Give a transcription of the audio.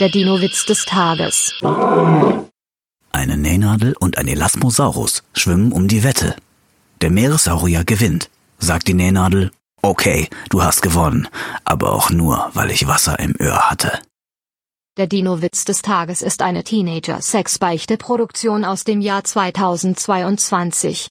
Der Dino-Witz des Tages. Eine Nähnadel und ein Elasmosaurus schwimmen um die Wette. Der Meeressaurier gewinnt, sagt die Nähnadel. Okay, du hast gewonnen, aber auch nur, weil ich Wasser im Öhr hatte. Der Dino-Witz des Tages ist eine Teenager-Sex-Beichte-Produktion aus dem Jahr 2022.